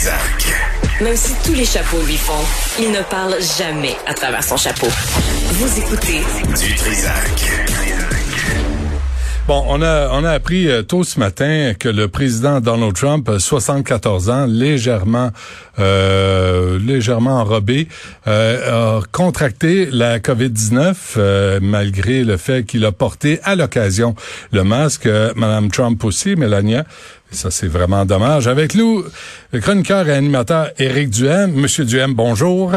Trisac. Même si tous les chapeaux lui font, il ne parle jamais à travers son chapeau. Vous écoutez Du Trisac. Bon, on a, on a appris euh, tôt ce matin que le président Donald Trump, euh, 74 ans, légèrement, euh, légèrement enrobé, euh, a contracté la COVID-19 euh, malgré le fait qu'il a porté à l'occasion le masque. Euh, Madame Trump aussi, Melania. Ça, c'est vraiment dommage. Avec nous, le chroniqueur et animateur Éric Duhem. Monsieur Duhem, bonjour.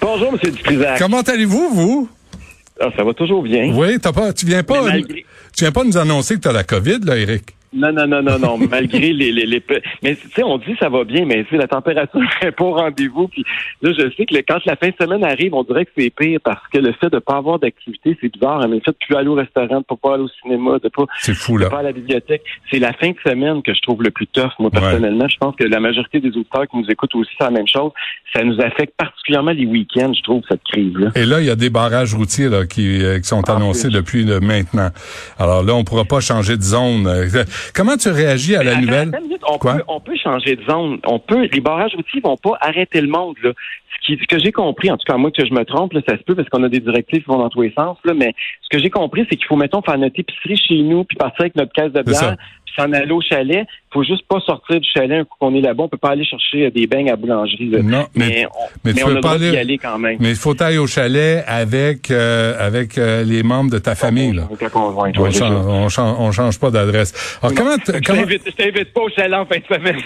Bonjour, M. Dutrisac. Comment allez-vous, vous? Ah, ça va toujours bien. Oui, t'as pas, tu viens pas, malgré- tu viens pas nous annoncer que tu as la COVID, là, Éric? Non, non, non, non, non. malgré les, les, les Mais tu sais, on dit ça va bien, mais la température n'est pas au rendez-vous. Puis là, je sais que le- quand la fin de semaine arrive, on dirait que c'est pire parce que le fait de pas avoir d'activité, c'est bizarre. hein, Mais le fait de plus aller au restaurant, de pas pas aller au cinéma, de pas, C'est fou, de là. pas aller à la bibliothèque, c'est la fin de semaine que je trouve le plus tough. Moi, personnellement, je pense que la majorité des auditeurs qui nous écoutent aussi, c'est la même chose. Ça nous affecte particulièrement les week-ends, je trouve, cette crise-là. Et là, il y a des barrages routiers là, qui, euh, qui sont Ah, annoncés oui. depuis là, maintenant. Alors là, on pourra pas changer de zone. Comment tu réagis à la nouvelle? on, Quoi? peut, on peut changer de zone. On peut. Les barrages routiers vont pas arrêter le monde. Là. Ce, qui, ce que j'ai compris, en tout cas moi que je me trompe, là, ça se peut parce qu'on a des directives qui vont dans tous les sens. Là, mais ce que j'ai compris, c'est qu'il faut mettons faire notre épicerie chez nous, puis partir avec notre caisse de bière, puis s'en aller au chalet. Faut juste pas sortir du chalet un coup qu'on est là-bas. On peut pas aller chercher euh, des beignes à la boulangerie. là. Non, mais- mais, on, mais mais tu on peux a le pas droit d'y aller- aller quand même. Mais il faut aller au chalet avec avec avec euh, les membres de ta famille. Là. Avec la conjointe, On, change, on, change, on change pas d'adresse. Alors comment Je comment t'invite, je t'invite pas au chalet en fin de semaine.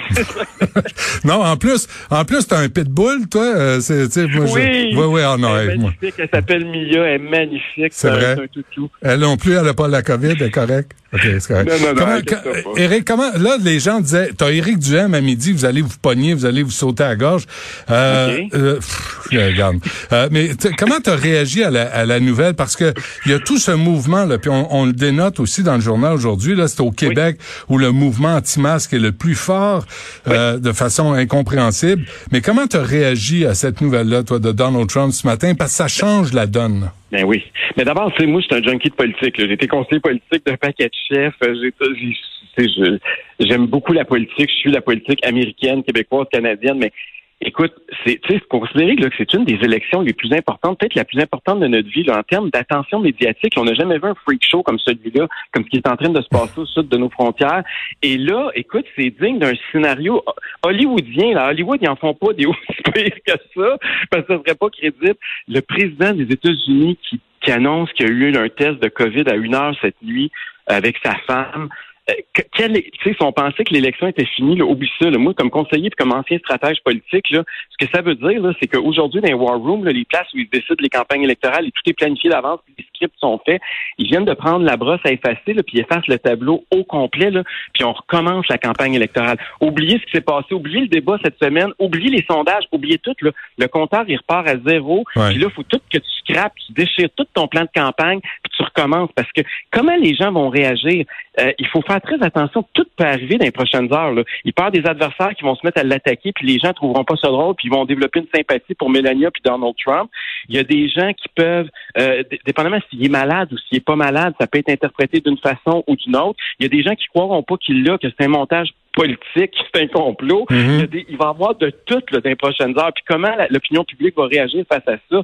non en plus en plus t'as un pitbull toi euh, c'est moi je- Oui. oui oui ah non elle est moi. Elle s'appelle Mia. Elle est magnifique. C'est un- vrai? un toutou. Elle non plus, elle n'a pas la COVID, elle est correcte. OK, c'est correct. Non, non, non, comment, pas. Éric, comment, là, les gens disaient, t'as Éric Duhem à midi, vous allez vous pogner, vous allez vous sauter à la gorge. Euh, OK. euh, pff, regarde. Euh, mais comment t'as réagi à la, à la nouvelle? Parce que il y a tout ce mouvement, là, puis on, on le dénote aussi dans le journal aujourd'hui, là, c'est au Québec où le mouvement anti-masque est le plus fort, euh, de façon incompréhensible. Mais comment t'as réagi à cette nouvelle-là, toi, de Donald Trump ce matin? Parce que ça change la donne. Ben oui. Mais d'abord, c'est moi, je suis un junkie de politique. J'ai été conseiller politique d'un paquet de chefs. Euh, j'aime beaucoup la politique. Je suis la politique américaine, québécoise, canadienne. Mais écoute, c'est, considérer que c'est une des élections les plus importantes, peut-être la plus importante de notre vie, là, en termes d'attention médiatique. On n'a jamais vu un freak show comme celui-là, comme ce qui est en train de se passer au sud de nos frontières. Et là, écoute, c'est digne d'un scénario hollywoodien. Là. Hollywood, ils en font pas des aussi pires que ça, parce que ce serait pas crédible. Le président des États-Unis qui, qui annonce qu'il y a eu un test de COVID à une heure cette nuit avec sa femme. Que- quel est- tu sais, si on pensait que l'élection était finie, là, oublie ça. là. Moi, comme conseiller et comme ancien stratège politique, là, ce que ça veut dire, c'est qu'aujourd'hui, dans les war rooms, là, les places où ils décident les campagnes électorales et tout est planifié d'avance, les scripts sont faits, ils viennent de prendre la brosse à effacer, là, puis ils effacent le tableau au complet, là, puis on recommence la campagne électorale. Oubliez ce qui s'est passé, oubliez le débat cette semaine, oubliez les sondages, oubliez tout. Là. Le compteur, il repart à zéro. Ouais. Puis là, il faut tout que tu scrapes, tu déchires tout ton plan de campagne, puis tu recommences. Parce que comment les gens vont réagir? Euh, il faut faire très attention. Tout peut arriver dans les prochaines heures. Là. Il avoir des adversaires qui vont se mettre à l'attaquer, puis les gens trouveront pas ça drôle, puis ils vont développer une sympathie pour Melania puis Donald Trump. Il y a des gens qui peuvent, euh, dépendamment s'il est malade ou s'il est pas malade, ça peut être interprété d'une façon ou d'une autre. Il y a des gens qui croiront pas qu'il l'a, que c'est un montage politique, que c'est un complot. Mhm. il, y a des- il va y avoir de tout là, dans les prochaines heures. Puis comment l'opinion publique va réagir face à ça?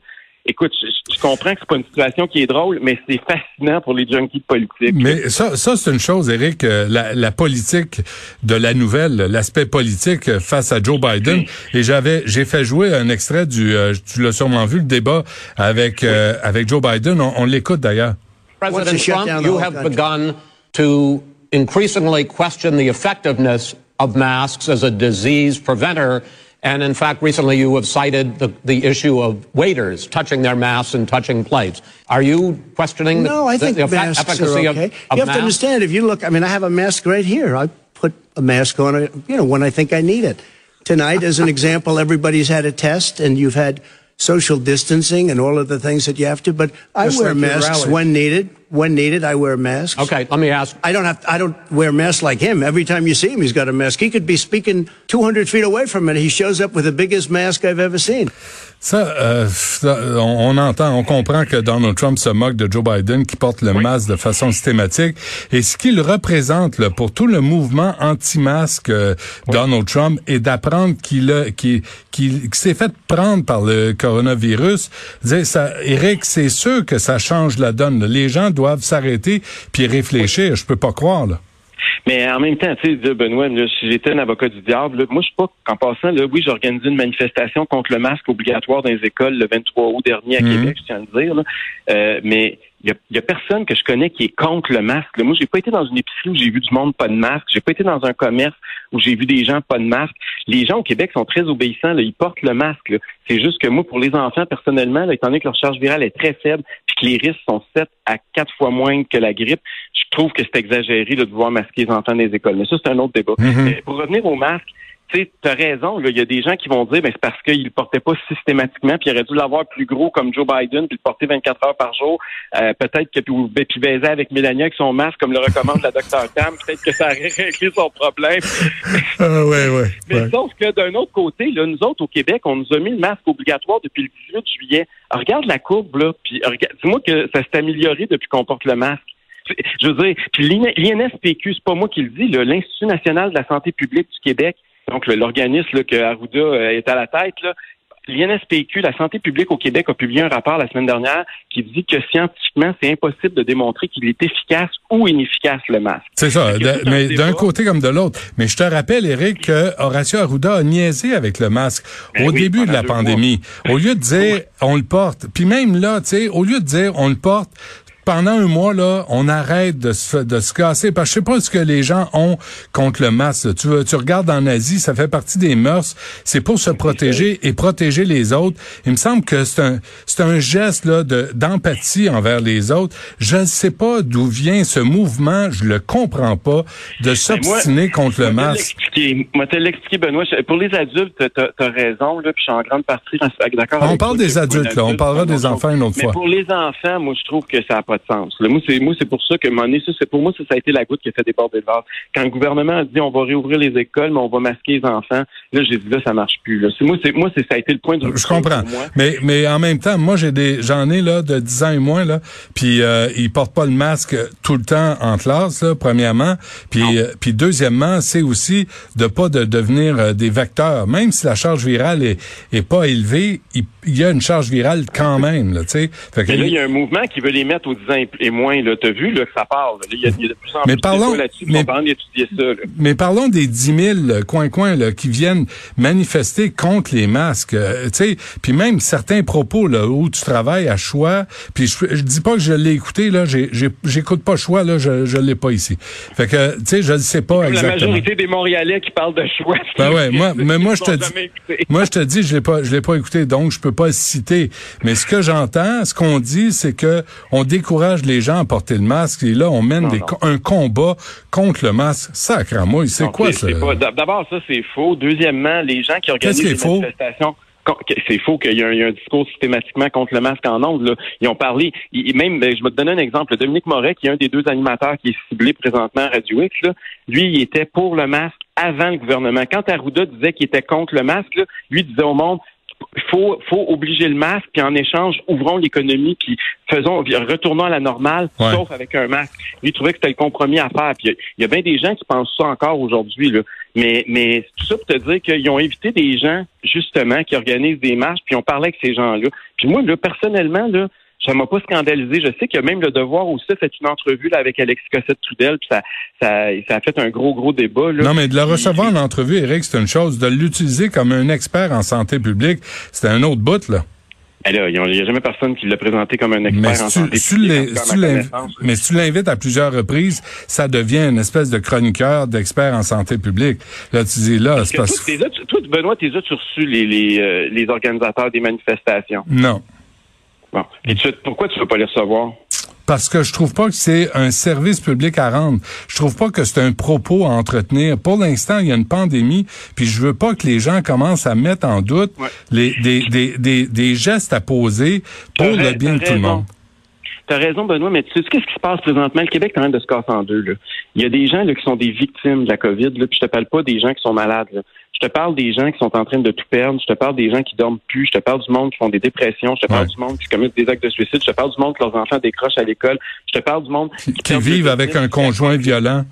Écoute, je, je comprends que c'est pas une situation qui est drôle, mais c'est fascinant pour les junkies de politique. Mais ça, ça c'est une chose, Eric, euh, la, la politique de la nouvelle, l'aspect politique face à Joe Biden. Et j'avais, j'ai fait jouer un extrait du, euh, tu l'as sûrement vu, le débat avec euh, avec Joe Biden. On, on l'écoute d'ailleurs. President Trump, you have begun to increasingly question the effectiveness of masks as a disease preventer. And in fact, recently you have cited the, the issue of waiters touching their masks and touching plates. Are you questioning the, No, I think the effe- masks efficacy are of, okay. of you have masks? to understand, if you look, I mean, I have a mask right here. I put a mask on, you know, when I think I need it. tonight, as an example, everybody's had a test and you've had social distancing and all of the things that you have to. But I Just wear like masks when needed. When needed, I wear masks. Okay, let me ask. I don't have. I don't wear masks like him. Every time you see him, he's got a mask. He could be speaking 200 feet away from it. He shows up with the biggest mask I've ever seen. Ça, euh, ça, on, on entend, on comprend que Donald Trump se moque de Joe Biden qui porte le masque de façon systématique. Et ce qu'il représente là, pour tout le mouvement anti-masque euh, Donald Trump est d'apprendre qu'il a, qu'il, qu'il, qu'il s'est fait prendre par le coronavirus. Dire, ça, Eric, c'est sûr que ça change la donne. là. Les gens doivent s'arrêter puis réfléchir. Je peux pas croire. Là. Mais en même temps, tu sais, dire, Benoît, là, si j'étais un avocat du diable, là, moi, je suis pas, en passant, là, oui, j'ai organisé une manifestation contre le masque obligatoire dans les écoles le 23 août dernier à Mhm. Québec, je tiens à le dire, là. Euh, mais il y a, y a personne que je connais qui est contre le masque. là. Moi, j'ai pas été dans une épicerie où j'ai vu du monde pas de masque. J'ai pas été dans un commerce où j'ai vu des gens pas de masque. Les gens au Québec sont très obéissants. Là. Ils portent le masque. C'est juste que moi, pour les enfants, personnellement, là, étant donné que leur charge virale est très faible, puis que les risques sont 7 à 4 fois moins que la grippe, je trouve que c'est exagéré là, de vouloir masquer les enfants dans les écoles. Mais ça, c'est un autre débat. Mhm. Mais pour revenir au masque, tu sais, t'as raison, il y a des gens qui vont dire, ben, c'est parce qu'il le portait pas systématiquement, puis il aurait dû l'avoir plus gros comme Joe Biden, puis le porter 24 heures par jour. Euh, peut-être que puis, puis baiser avec Mélania avec son masque, comme le recommande la docteur Tam, peut-être que ça aurait réglé son problème. Ah, ouais, ouais. Mais sauf que d'un autre côté, là, nous autres au Québec, on nous a mis le masque obligatoire depuis le 18 juillet. Alors, regarde la courbe, là, puis dis-moi que ça s'est amélioré depuis qu'on porte le masque. Je veux dire, puis l'IN- l'INSPQ, c'est pas moi qui le dis, l'Institut national de la santé publique du Québec, donc l'organisme que Arruda euh, est à la tête, là, L'INSPQ, la santé publique au Québec, a publié un rapport la semaine dernière qui dit que scientifiquement, c'est impossible de démontrer qu'il est efficace ou inefficace, le masque. C'est ça, de- mais d'un côté comme de l'autre. Mais je te rappelle, Eric, que Horacio Arruda a niaisé avec le masque Ben au oui, début de la pandémie. Au lieu de dire on le porte, puis même là, tu sais, au lieu de dire on le porte, pendant un mois, là, on arrête de se, de se casser. Parce que je sais pas ce que les gens ont contre le masque. Tu, tu regardes en Asie, ça fait partie des mœurs. C'est pour se protéger et protéger les autres. Il me semble que c'est un, c'est un geste là, de, d'empathie envers les autres. Je ne sais pas d'où vient ce mouvement. Je le comprends pas de s'obstiner contre le Ben, masque. Moi, te l'expliquer, Benoît. Pour les adultes, t'as as raison, là, puis je suis en grande partie d'accord On avec parle des adultes, là. On parlera des enfants une autre Mais fois. pour les enfants, moi, je trouve que ça n'a pas de sens. Là, moi, c'est moi, c'est pour ça que, donné, ça, c'est pour moi, ça, ça a été la goutte qui a fait déborder le vase. Quand le gouvernement a dit on va réouvrir les écoles, mais on va masquer les enfants, là, j'ai dit là, ça marche plus. Là. Moi, c'est moi, c'est ça a été le point de Je comprends. pour moi. Mais mais en même temps, moi j'ai des j'en ai là de 10 ans et moins là, puis euh, ils portent pas le masque tout le temps en classe là, premièrement, puis euh, puis deuxièmement, c'est aussi de pas de devenir euh, des vecteurs, même si la charge virale est est pas élevée, il, il y a une charge virale quand même là, tu sais. Fait que- Mais là, il y a un mouvement qui veut les mettre 10 ans et- et moins. Là, t'as vu là, que ça parle. Là, il, y a, il y a de plus en Mais plus parlons- de là-dessus. mais- On va d'étudier ça. Là. Mais parlons des 10 000 coins-coins là, qui viennent manifester contre les masques. euh, tu sais, puis même certains propos là où tu travailles à choix. Puis je, je dis pas que je l'ai écouté là, j'écoute pas choix là, je je l'ai pas ici. Fait que tu sais, je ne sais pas Comme la exactement. majorité des Montréalais qui parlent de choix. Ben ouais, moi, mais moi je te dis, moi je te dis, je l'ai pas, je l'ai pas écouté, donc je peux pas le citer. Mais ce que j'entends, ce qu'on dit, c'est que on décourage les gens à porter le masque et là on mène Non, des non. co- un combat contre le masque. Sacrément, c'est Non, quoi ça? c'est D'abord, ça, c'est faux. Deuxièmement, les gens qui organisent des faux? manifestations... C'est faux qu'il y, a un- discours systématiquement contre le masque en ondes. Là. Ils ont parlé, ils- même, ben, je vais te donner un exemple. Dominique Moret, qui est un des deux animateurs qui est ciblé présentement à Radio X, là, lui, il était pour le masque avant le gouvernement. Quand Arruda disait qu'il était contre le masque, là, lui disait au monde, il faut, faut obliger le masque, puis en échange, ouvrons l'économie, puis faisons, puis retournons à la normale, Ouais. sauf avec un masque. Lui, il trouvait que c'était le compromis à faire. Puis il y a- il y, a bien des gens qui pensent ça encore aujourd'hui, là. Mais, mais tout ça pour te dire qu'ils ont invité des gens, justement, qui organisent des marches, puis on parlait avec ces gens-là. Puis moi, là, personnellement, là, ça m'a pas scandalisé. Je sais qu'il y a même le devoir aussi fait une entrevue là, avec Alexis Cossette-Trudel, puis ça, ça, ça a fait un gros, gros débat. Là. Non, mais de le recevoir en entrevue, Eric, c'est une chose. De l'utiliser comme un expert en santé publique, c'est un autre bout, là. Ben là, il n'y a jamais personne qui l'a présenté comme un expert Mais en santé tu, si tu publique, en mais si tu l'invites à plusieurs reprises, ça devient une espèce de chroniqueur, d'expert en santé publique. Là, tu dis, là, c'est que parce là- toi, Benoît, t'es as-tu reçu les, les, euh, les organisateurs des manifestations? Non. Bon. Et tu, pourquoi tu veux pas les recevoir? parce que je trouve pas que c'est un service public à rendre. Je trouve pas que c'est un propos à entretenir. Pour l'instant, il y a une pandémie, puis je veux pas que les gens commencent à mettre en doute les, des, des, des, des, gestes à poser pour le bien de tout le monde. T'as raison, Benoît, mais tu sais qu'est-ce qui se passe présentement? Le Québec est en train de se casser en deux. Là. Il y a des gens là, qui sont des victimes de la COVID, là, puis je te parle pas des gens qui sont malades. Là. Je te parle des gens qui sont en train de tout perdre. Je te parle des gens qui dorment plus. Je te parle du monde qui font des dépressions. Je te parle du monde qui commettent des actes de suicide. Je te parle du monde que leurs enfants décrochent à l'école. Je te parle du monde qui, qui vivent avec un conjoint violent.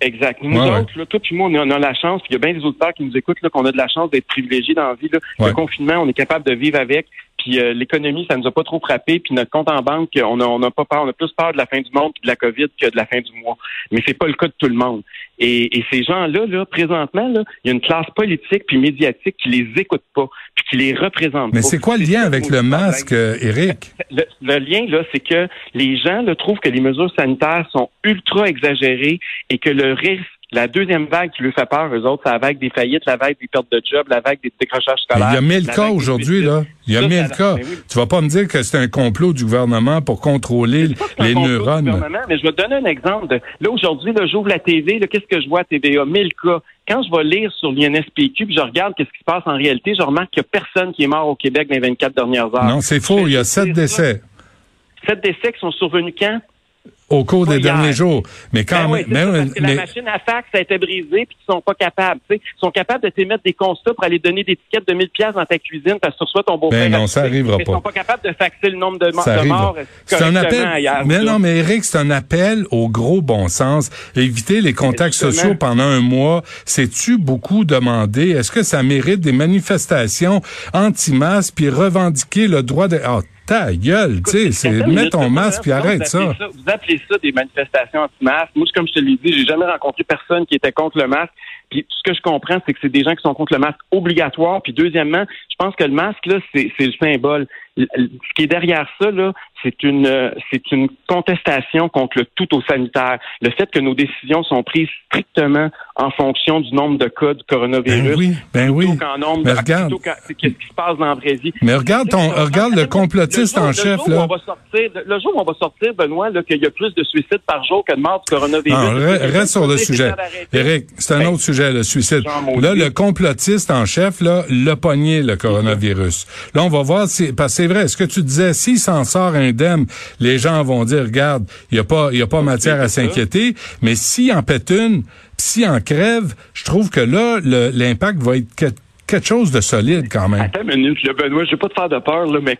Exact. Nous autres, là, toi puis moi, on a, la chance, puis il y a bien des auteurs qui nous écoutent, qu'on a de la chance d'être privilégiés dans la vie. Là. Le confinement, on est capable de vivre avec. Puis euh, l'économie, ça nous a pas trop frappé. Puis notre compte en banque, on a, on a pas peur, on a plus peur de la fin du monde puis de la COVID que de la fin du mois. Mais c'est pas le cas de tout le monde. Et, et ces gens-là, là, présentement, là, il y a une classe politique puis médiatique qui les écoute pas, puis qui les représente Mais c'est quoi le lien avec le masque, Eric? Le, le, lien, là, c'est que les gens là, trouvent que les mesures sanitaires sont ultra exagérées et que le risque la deuxième vague qui lui fait peur, eux autres, c'est la vague des faillites, la vague des pertes de job, la vague des décrochages scolaires. il y a mille cas aujourd'hui, là. Il y a mille cas. Tu vas pas me dire que c'est un complot du gouvernement pour contrôler les neurones. mais je vais te donner un exemple. là, aujourd'hui, là, j'ouvre la TV, qu'est-ce que je vois à TVA? Mille cas. Quand je vais lire sur l'INSPQ, puis je regarde qu'est-ce qui se passe en réalité, je remarque qu'il n'y a personne qui est mort au Québec dans les 24 dernières heures. Non, c'est faux. Il y a sept décès. Sept décès qui sont survenus quand? Au cours des derniers jours. Mais quand ben même, parce que la machine à fax a été brisée puis ils sont pas capables. Ils sont capables de t'émettre des constats pour aller donner des tickets de 1000 pièces dans ta cuisine parce que tu reçois ton beau-frère. Ben non, ça arrivera pas. Ils sont pas capables de faxer le nombre de, de morts. C'est un appel. mais non, mais Eric, c'est un appel au gros bon sens. Éviter les contacts sociaux pendant un mois, c'est-tu beaucoup demandé? Est-ce que ça mérite des manifestations anti-masques puis revendiquer le droit de... Ah, ta gueule, tu sais, c'est mets ton masque puis arrête ça. Vous appelez ça des manifestations anti-masque. Moi, comme je te l'ai dit, j'ai jamais rencontré personne qui était contre le masque. Puis ce que je comprends, c'est que c'est des gens qui sont contre le masque obligatoire. Puis deuxièmement, je pense que le masque, là, c'est le symbole. Ce qui est derrière ça, là, c'est une c'est une contestation contre le tout au sanitaire. Le fait que nos décisions sont prises strictement en fonction du nombre de cas du coronavirus. Ben oui, ben oui. Nombre, mais regarde, qu'est-ce qui se passe dans la vraie vie. Mais regarde ton, regarde le complotiste en chef là. On va sortir, le jour où on va sortir, Benoît, qu'il y a plus de suicides par jour que de morts du coronavirus. Non, reste sur le sujet. Eric, c'est un ben, autre sujet, le suicide. Là, le complotiste en chef là, l'a pogné le coronavirus. Là, on va voir si, c'est vrai. Ce que tu disais, s'il s'en sort indemne, les gens vont dire, regarde, il y a pas, y a pas matière à s'inquiéter. Mais s'il en pète une si en crève, je trouve que là, l'impact va être quelque chose de solide quand même. Attends une minute, Benoît, je vais pas te faire de peur, là, mais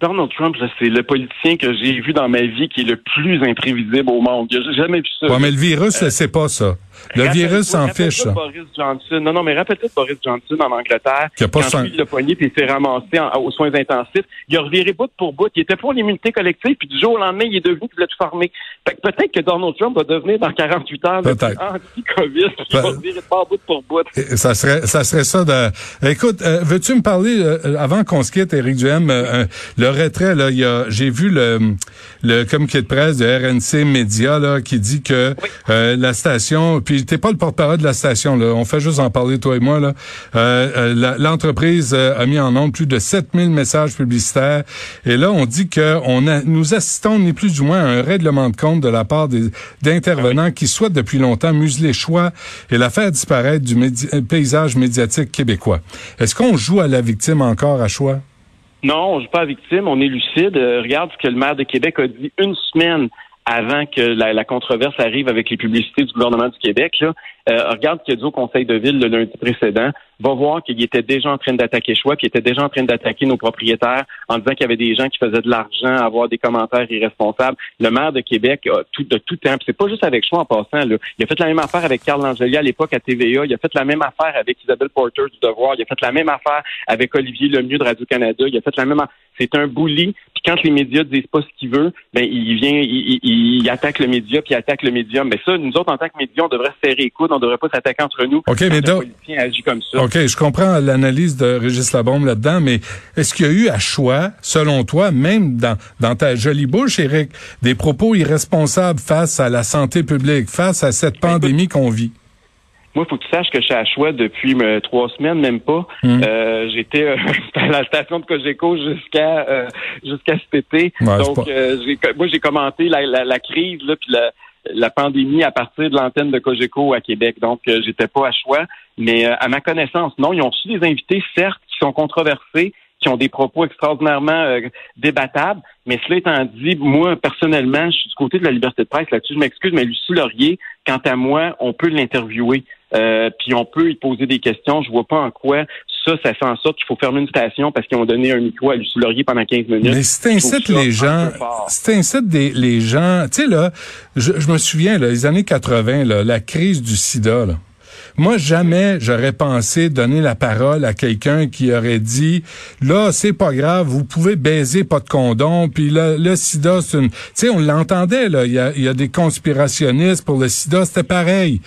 Donald Trump, c'est le politicien que j'ai vu dans ma vie qui est le plus imprévisible au monde. J'ai jamais vu ça. Ouais, mais le virus, euh, c'est pas ça. Le virus s'en fiche. Boris Johnson. Non, non, mais rappelle-toi de Boris Johnson en Angleterre. Qui a pas quand il l'a poigné puis il s'est ramassé aux soins intensifs. Il a reviré bout pour bout. Il était pour l'immunité collective puis du jour au lendemain, il est devenu qu'il voulait tout former. peut-être que Donald Trump va devenir dans 48 heures anti-COVID. Il va revirer de bout pour bout. Ça serait, ça serait ça de... Écoute, euh, veux-tu me parler, euh, avant qu'on se quitte, Éric Duhem, euh, le retrait, là, il y a, j'ai vu le, le communiqué de presse de RNC Média, là, qui dit que la station puis t'es pas le porte-parole de la station, là. On fait juste en parler, toi et moi, là. Euh, euh, l'entreprise euh, a mis en nombre plus de 7000 messages publicitaires. Et là, on dit que on a, nous assistons ni plus du moins à un règlement de compte de la part d'intervenants qui souhaitent depuis longtemps museler choix et la faire disparaître du paysage médiatique québécois. Est-ce qu'on joue à la victime encore à choix? Non, on joue pas à victime, on est lucide. regarde ce que le maire de Québec a dit une semaine avant que la, controverse arrive avec les publicités du gouvernement du Québec. Là. Euh, regarde ce qu'il a dit au Conseil de ville le lundi précédent. Va voir qu'il était déjà en train d'attaquer Choix, qu'il était déjà en train d'attaquer nos propriétaires en disant qu'il y avait des gens qui faisaient de l'argent, avoir des commentaires irresponsables. Le maire de Québec a tout de tout temps. C'est pas juste avec Choix en passant. Là. Il a fait la même affaire avec Carl Angeli à l'époque à TVA. Il a fait la même affaire avec Isabelle Porter du Devoir. Il a fait la même affaire avec Olivier Lemieux de Radio Canada. Il a fait la même. affaire. C'est un bully. Puis quand les médias disent pas ce qu'il veut, ben il vient, il, il, attaque le média, puis il attaque le médium. Mais ça, nous autres en tant que médias, on devrait se serrer les coudes on devrait pas s'attaquer entre nous. OK, mais donc, comme ça. OK, je comprends l'analyse de Régis Labombe là-dedans, mais est-ce qu'il y a eu à choix, selon toi, même dans, dans ta jolie bouche, Eric, des propos irresponsables face à la santé publique, face à cette pandémie qu'on vit? Moi, il faut que tu saches que je suis à choix depuis euh, trois semaines, même pas. Hmm. Euh, J'étais euh, à la station de Cogeco jusqu'à euh, jusqu'à cet été. Ouais, Donc, pas- euh, moi, j'ai commenté la, la, la crise là, puis la, la pandémie à partir de l'antenne de Cogeco à Québec. Donc, euh, j'étais pas à choix. Mais euh, à ma connaissance, non, ils ont reçu des invités, certes, qui sont controversés, qui ont des propos extraordinairement euh, débattables. Mais cela étant dit, moi, personnellement, je suis du côté de la liberté de presse là-dessus. Je m'excuse, mais Lucie Laurier, quant à moi, on peut l'interviewer. Euh, puis on peut y poser des questions. Je vois pas en quoi ça, ça fait en sorte qu'il faut fermer une station parce qu'ils ont donné un micro à Lucie Laurier pendant 15 minutes. Mais si t'incites Je trouve ça les gens, t'incites des, les gens, tu sais là, je, je me souviens là, les années 80, là, la crise du sida, là. Moi, jamais j'aurais pensé donner la parole à quelqu'un qui aurait dit, là, c'est pas grave, vous pouvez baiser, pas de condom, puis là, le sida, c'est une... Tu sais, on l'entendait, là, il y a, il y a des conspirationnistes pour le sida, c'était pareil.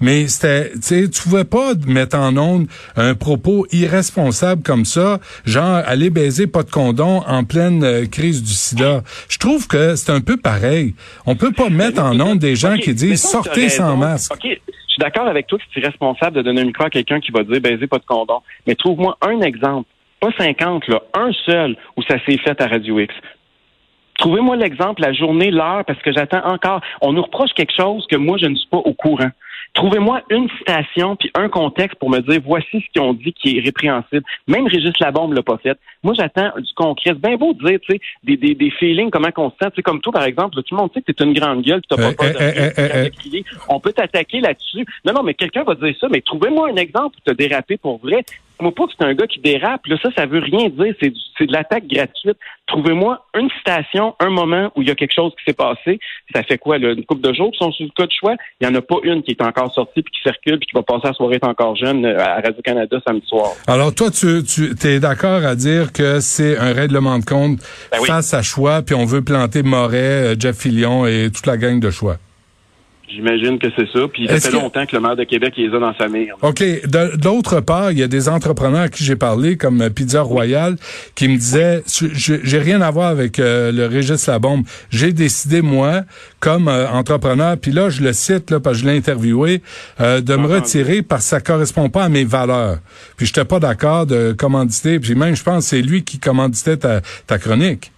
Mais c'était, tu sais, tu pouvais pas mettre en onde un propos irresponsable comme ça, genre aller baiser pas de condom en pleine euh, crise du sida. Je trouve que c'est un peu pareil. On peut pas mettre en onde des gens qui disent sortez sans masque. Je suis d'accord avec toi que c'est irresponsable de donner un micro à quelqu'un qui va dire baiser pas de condom. Mais trouve-moi un exemple, pas 50, là, un seul où ça s'est fait à Radio X. Trouvez-moi l'exemple, la journée, l'heure, parce que j'attends encore. On nous reproche quelque chose que moi, je ne suis pas au courant. Trouvez-moi une citation puis un contexte pour me dire voici ce qu'ils ont dit qui est répréhensible. Même Régis Labombe l'a pas fait. Moi, j'attends du concret. C'est bien beau de dire, tu sais, des, des, des feelings, comment qu'on se sent. Tu sais, comme toi, par exemple, tout le monde sait que t'es une grande gueule, t'as Euh, pas peur de euh, euh, euh, de crier. On peut t'attaquer là-dessus. Non, non, mais quelqu'un va dire ça, mais trouvez-moi un exemple où t'as dérapé pour vrai. Moi pas que c'est un gars qui dérape. Là, ça, ça veut rien dire. C'est, du- c'est de l'attaque gratuite. Trouvez-moi une citation, un moment où il y a quelque chose qui s'est passé. Ça fait quoi, là, une couple de jours qui sont sous le cas de choix? Il n'y en a pas une qui est encore sortie puis qui circule puis qui va passer la soirée est encore jeune euh, à Radio-Canada samedi soir. Alors toi, tu, tu es d'accord à dire que c'est un règlement de compte Ben oui. face à choix, puis on veut planter Moret, euh, Jeff Fillion et toute la gang de choix? J'imagine que c'est ça. Puis ça fait que- longtemps que le maire de Québec les a dans sa mire. OK. D'autre part, il y a des entrepreneurs à qui j'ai parlé, comme euh, Pizza Royal, qui me disaient, j'ai rien à voir avec euh, le registre La Bombe. J'ai décidé, moi, comme euh, entrepreneur, puis là, je le cite, là, parce que je l'ai interviewé, euh, de me retirer parce que ça correspond pas à mes valeurs. Puis j'étais pas d'accord de commanditer, puis même, je pense, que c'est lui qui commanditait ta, ta chronique.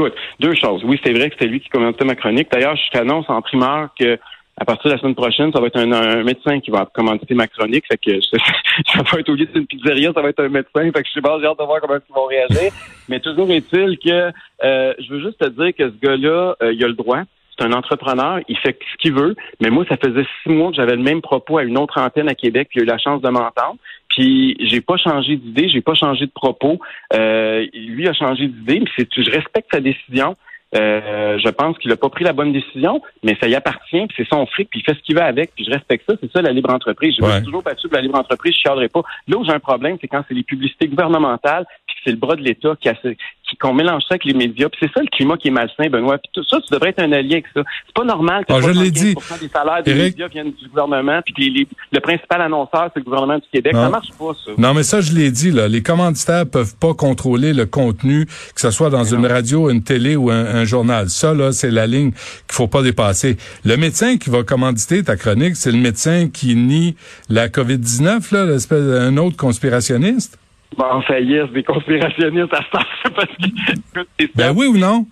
Écoute, deux choses. Oui, c'est vrai que c'était lui qui commentait ma chronique. D'ailleurs, je t'annonce en primeur que à partir de la semaine prochaine, ça va être un, un médecin qui va commenter ma chronique. Fait que ça va être au lieu d'une pizzeria, ça va être un médecin. Fait que je sais pas, j'ai hâte de voir comment ils vont réagir. Mais toujours est-il que euh, je veux juste te dire que ce gars-là, euh, il a le droit. C'est un entrepreneur, il fait ce qu'il veut. Mais moi, ça faisait six mois que j'avais le même propos à une autre antenne à Québec, puis il a eu la chance de m'entendre. Puis j'ai pas changé d'idée, j'ai pas changé de propos. Euh, lui a changé d'idée, mais c'est je respecte sa décision. Euh, je pense qu'il a pas pris la bonne décision, mais ça y appartient, puis c'est son fric, puis il fait ce qu'il veut avec, puis je respecte ça. C'est ça la libre entreprise. Je me Ouais. suis toujours battu pour la libre entreprise, je chialerai pas. Là où j'ai un problème, c'est quand c'est les publicités gouvernementales, puis que c'est le bras de l'État qui qu'on mélange ça avec les médias. Puis c'est ça le climat qui est malsain, Benoît. Puis tout ça, tu devrais être un allié avec ça. C'est pas normal que Ah, je l'ai dit. 75% des salaires des médias viennent du gouvernement, puis que les- les- le principal annonceur, c'est le gouvernement du Québec. Non. Ça marche pas, ça. Non, mais ça, je l'ai dit, là. Les commanditaires peuvent pas contrôler le contenu, que ce soit dans une radio, une télé ou un, un journal. Ça, là, c'est la ligne qu'il faut pas dépasser. Le médecin qui va commanditer ta chronique, c'est le médecin qui nie la COVID-19, là, l'espèce d'un autre conspirationniste. Bon, enfin, yes, des conspirationnistes à ça, parce que, c'est Ben ça. oui ou non?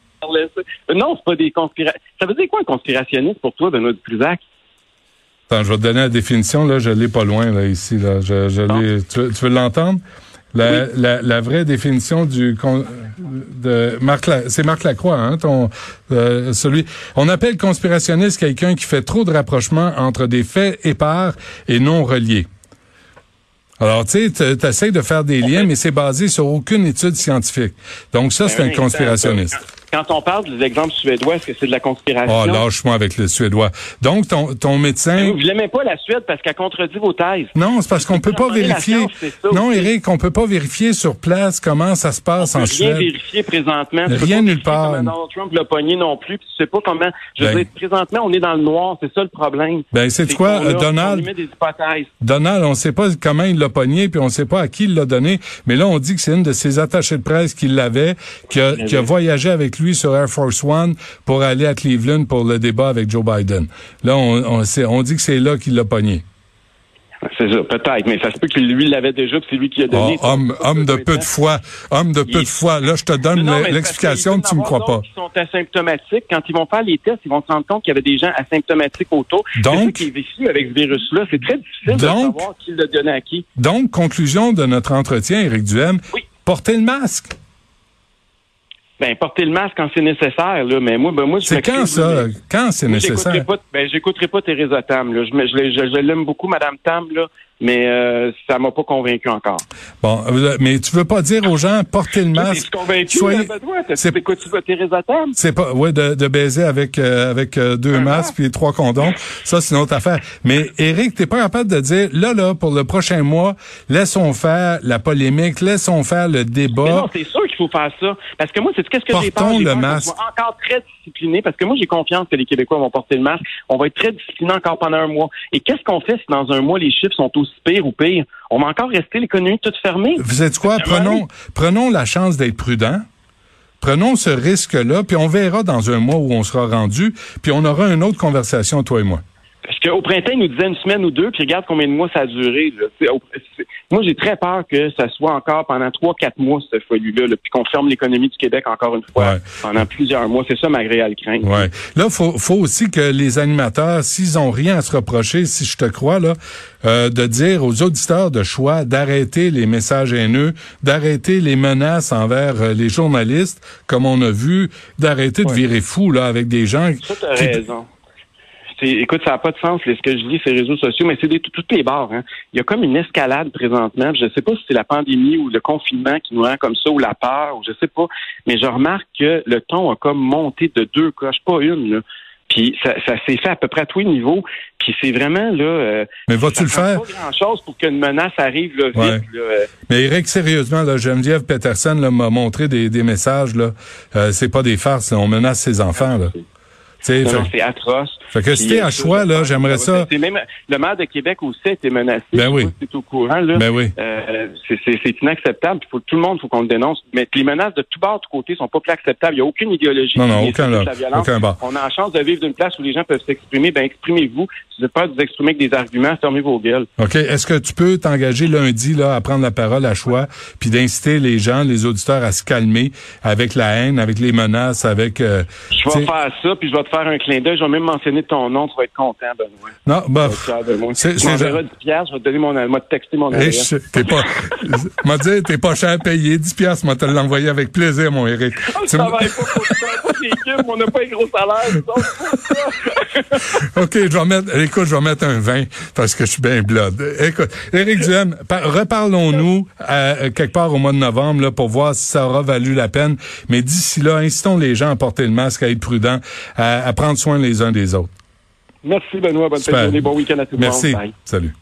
Non, c'est pas des conspirationnistes. Ça veut dire quoi un conspirationniste pour toi, Benoît Dutrisac? Attends, je vais te donner la définition, là. Je l'ai pas loin, là, ici, là. Je, je l'ai- tu, veux- tu veux l'entendre? La, la, la vraie définition du con- de Marc La- c'est Marc Lacroix hein ton euh, celui on appelle conspirationniste quelqu'un qui fait trop de rapprochements entre des faits épars et non reliés. Alors tu sais tu essaies de faire des liens mais c'est basé sur aucune étude scientifique. Donc ça c'est Ben un oui, conspirationniste. Quand, on parle des exemples suédois, est-ce que c'est de la conspiration? Oh lâche-moi avec le suédois. Donc ton ton médecin Vous l'aimez pas, la Suède, parce qu'elle contredit vos thèses. Non, c'est parce qu'on peut pas vérifier. science, c'est ça Non. Eric, on peut pas vérifier sur place comment ça se passe On en peut rien Suède. vérifier présentement. Rien nulle part. Donald Trump l'a pogné non plus. Puis sais pas comment. Je veux Ben. dire, présentement, on est dans le noir. C'est ça le problème. Ben, c'est quoi, euh, Donald? On des hypothèses. Donald, on sait pas comment il l'a pogné, puis on sait pas à qui il l'a donné. Mais là, on dit que c'est une de ses attachés de presse qui l'avait, qui a, qui a voyagé avec lui sur Air Force One pour aller à Cleveland pour le débat avec Joe Biden. Là, on, on, sait- on dit que c'est là qu'il l'a pogné. C'est ça, peut-être, mais ça se peut que lui l'avait déjà, c'est lui qui a Oh, donné. homme, homme de peu de foi, homme de peu de foi. Là, je te donne l'explication, tu me qu'il crois pas. Qui sont asymptomatiques. Quand ils vont faire les tests, ils vont se rendre compte qu'il y avait des gens asymptomatiques autour. Donc- qui est vécu avec ce virus-là. C'est très difficile de savoir qui l'a donné à qui. Donc, conclusion de notre entretien, Éric Duhem, Oui. portez le masque. Ben, porter le masque quand c'est nécessaire, là. Mais moi, ben, moi, je C'est quand ça? Quand c'est j'écouterai nécessaire? Pas, ben, j'écouterai pas Teresa Tam. Là. Je- je l'aime beaucoup, Madame Tam, là, mais euh, ça m'a pas convaincu encore. Bon, mais tu veux pas dire aux gens, portez le masque. t'es-tu convaincu, Soyez- c'est- T'écoutes-tu pas Teresa Tam? C'est pas, ouais, de, de baiser avec euh, avec euh, deux masques puis trois condoms, ça c'est une autre affaire. Mais Eric, t'es pas capable de dire là là pour le prochain mois, laissons faire la polémique, laissons faire le Mais débat. non, c'est sûr qu'il faut faire ça. Parce que moi, c'est qu'est-ce que j'ai peur? Le masque. encore très discipliné parce que moi, j'ai confiance que les Québécois vont porter le masque. On va être très discipliné encore pendant un mois. Et qu'est-ce qu'on fait si dans un mois, les chiffres sont aussi pires ou pires? On va encore rester l'économie toute fermée. Vous êtes quoi? Prenons prenons la chance d'être prudents. Prenons ce risque-là, puis on verra dans un mois où on sera rendu, puis on aura une autre conversation, toi et moi. Parce qu'au printemps, ils nous disaient une semaine ou deux, puis regarde combien de mois ça a duré. là. Moi, j'ai très peur que ça soit encore pendant trois, quatre mois, cette folie-là, là, puis qu'on ferme l'économie du Québec encore une fois Ouais. pendant plusieurs mois. C'est ça ma réelle crainte. Ouais. Là, faut, faut aussi que les animateurs, s'ils ont rien à se reprocher, si je te crois, là, euh, de dire aux auditeurs de choix d'arrêter les messages haineux, d'arrêter les menaces envers euh, les journalistes, comme on a vu, d'arrêter de virer fou là avec des gens Ça, t'as qui- raison. Écoute, ça n'a pas de sens, là, ce que je lis ces réseaux sociaux, mais c'est des- toutes les barres. Hein. Il y a comme une escalade présentement. Je ne sais pas si c'est la pandémie ou le confinement qui nous rend comme ça, ou la peur, ou je sais pas. Mais je remarque que le ton a comme monté de deux coches, pas une. Là. Puis ça, ça s'est fait à peu près à tous les niveaux. Puis c'est vraiment là. euh, Mais vas-tu le faire? Pas grand chose pour qu'une menace arrive là, vite. Ouais. là. Euh, Mais Eric, sérieusement, là, Geneviève Peterson là, m'a montré des, des messages. là. Euh, c'est pas des farces. là. On menace ses enfants. Là. C'est atroce. Fait que si euh, choix, là, j'aimerais ça- C'est même le maire de Québec aussi a été menacé. Ben oui. t'es au courant là. Ben oui. Euh, c'est- c'est c'est inacceptable. Faut tout le monde, faut qu'on le dénonce. Mais les menaces de tout bord, de tout côté, sont pas plus acceptables. Il n'y a aucune idéologie. Non, non, aucun, là. Aucun bord. On a la chance de vivre d'une place où les gens peuvent s'exprimer. Ben exprimez-vous. Si vous n'êtes pas de vous exprimer avec des arguments, fermez vos gueules. OK. Est-ce que tu peux t'engager lundi là à prendre la parole à choix, puis d'inciter les gens, les auditeurs à se calmer avec la haine, avec les menaces, avec. euh, Je vais faire ça, puis je vais te faire un clin d'œil. Je vais même mentionner ton nom. Tu vas être content, Benoît. Non, bah. C'est- Tu c'est- m'enverras 10 piastres, je vais te donner mon, moi te texter mon adresse. Riche, t'es pas, m'a dit, t'es pas cher à payer, 10 piastres, moi te l'envoyer avec plaisir, mon Eric. Ne me- travaille pas pour ça, on n'a pas un gros salaire. OK, je vais mettre, écoute, je vais mettre un 20 parce que je suis bien blood. Écoute, Éric Duhem, par- reparlons-nous euh, quelque part au mois de novembre là, pour voir si ça aura valu la peine. Mais d'ici là, incitons les gens à porter le masque, à être prudents, à, à prendre soin les uns des autres. Merci Benoît, bonne fin de journée, bon week-end à tout le monde. Merci. Salut.